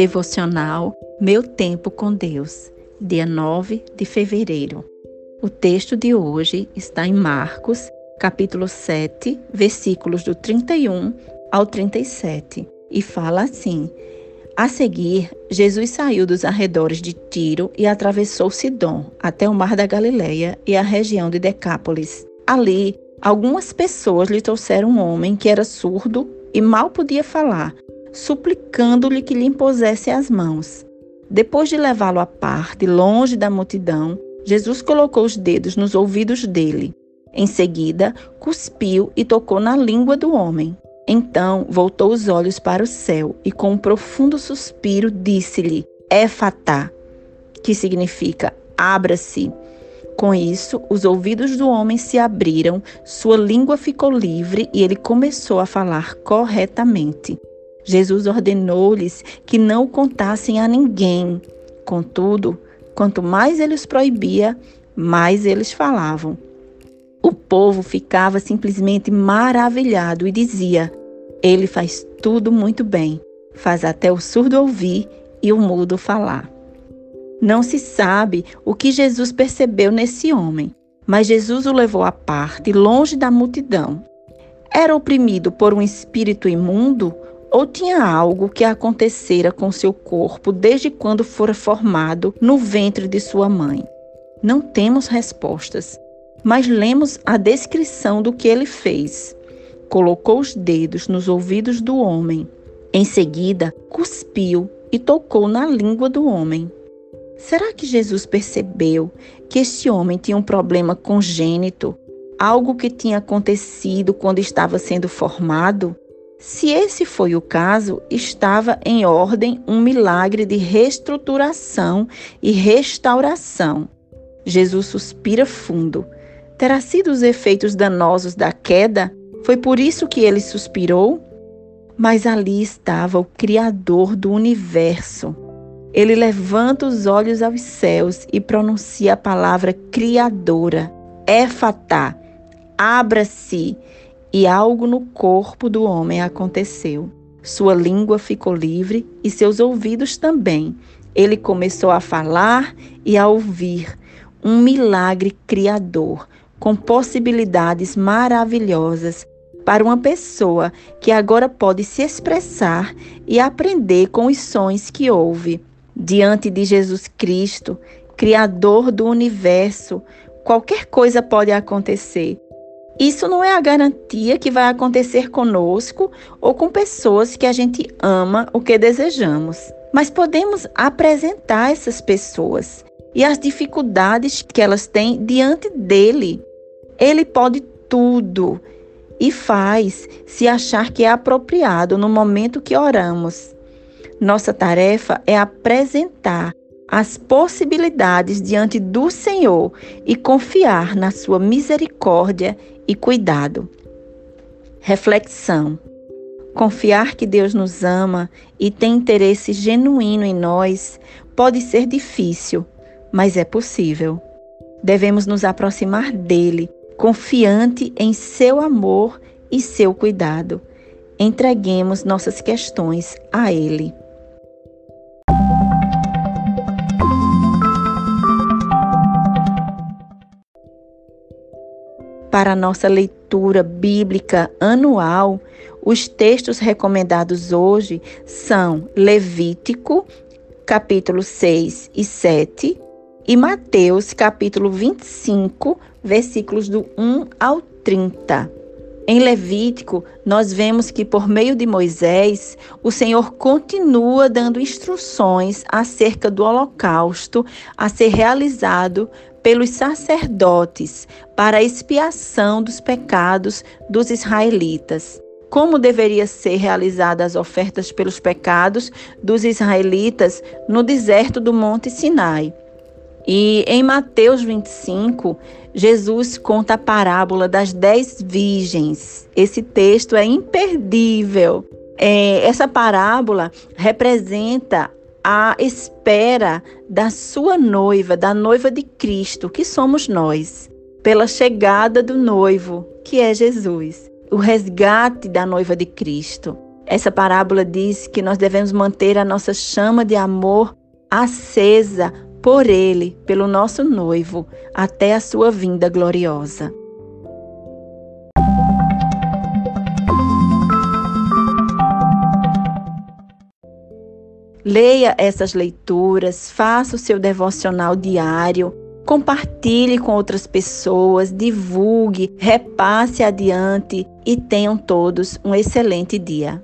Devocional Meu Tempo com Deus, dia 9 de fevereiro. O texto de hoje está em Marcos, capítulo 7, versículos do 31 ao 37, e fala assim: A seguir, Jesus saiu dos arredores de Tiro e atravessou Sidom até o mar da Galileia e a região de Decápolis. Ali, algumas pessoas lhe trouxeram um homem que era surdo e mal podia falar, suplicando-lhe que lhe impusesse as mãos. Depois de levá-lo à parte, longe da multidão, Jesus colocou os dedos nos ouvidos dele. Em seguida, cuspiu e tocou na língua do homem. Então voltou os olhos para o céu e, com um profundo suspiro, disse-lhe: Éfatá, que significa abra-se. Com isso, os ouvidos do homem se abriram, sua língua ficou livre e ele começou a falar corretamente. Jesus ordenou-lhes que não contassem a ninguém. Contudo, quanto mais ele os proibia, mais eles falavam. O povo ficava simplesmente maravilhado e dizia: Ele faz tudo muito bem, faz até o surdo ouvir e o mudo falar. Não se sabe o que Jesus percebeu nesse homem, mas Jesus o levou à parte, longe da multidão. Era oprimido por um espírito imundo ou tinha algo que acontecera com seu corpo desde quando fora formado no ventre de sua mãe? Não temos respostas, mas lemos a descrição do que ele fez. Colocou os dedos nos ouvidos do homem. Em seguida, cuspiu e tocou na língua do homem. Será que Jesus percebeu que este homem tinha um problema congênito, algo que tinha acontecido quando estava sendo formado? Se esse foi o caso, estava em ordem um milagre de reestruturação e restauração. Jesus suspira fundo. Terá sido os efeitos danosos da queda? Foi por isso que ele suspirou? Mas ali estava o Criador do universo. Ele levanta os olhos aos céus e pronuncia a palavra criadora, Éfatá, abra-se e algo no corpo do homem aconteceu. Sua língua ficou livre e seus ouvidos também. Ele começou a falar e a ouvir. Um milagre criador, com possibilidades maravilhosas para uma pessoa que agora pode se expressar e aprender com os sons que ouve. Diante de Jesus Cristo, Criador do universo, qualquer coisa pode acontecer. Isso não é a garantia que vai acontecer conosco ou com pessoas que a gente ama ou que desejamos. Mas podemos apresentar essas pessoas e as dificuldades que elas têm diante dele. Ele pode tudo e faz se achar que é apropriado no momento que oramos. Nossa tarefa é apresentar as possibilidades diante do Senhor e confiar na sua misericórdia e cuidado. Reflexão. Confiar que Deus nos ama e tem interesse genuíno em nós pode ser difícil, mas é possível. Devemos nos aproximar dele, confiante em seu amor e seu cuidado. Entreguemos nossas questões a ele. Para a nossa leitura bíblica anual, os textos recomendados hoje são Levítico, capítulo 6 e 7, e Mateus, capítulo 25, versículos do 1 ao 30. Em Levítico, nós vemos que por meio de Moisés, o Senhor continua dando instruções acerca do holocausto a ser realizado pelos sacerdotes para a expiação dos pecados dos israelitas. Como deveria ser realizadas as ofertas pelos pecados dos israelitas no deserto do Monte Sinai. E em Mateus 25, Jesus conta a parábola das dez virgens. Esse texto é imperdível. É, essa parábola representa a espera da sua noiva, da noiva de Cristo, que somos nós, pela chegada do noivo, que é Jesus, o resgate da noiva de Cristo. Essa parábola diz que nós devemos manter a nossa chama de amor acesa por Ele, pelo nosso noivo, até a sua vinda gloriosa. Leia essas leituras, faça o seu devocional diário, compartilhe com outras pessoas, divulgue, repasse adiante e tenham todos um excelente dia.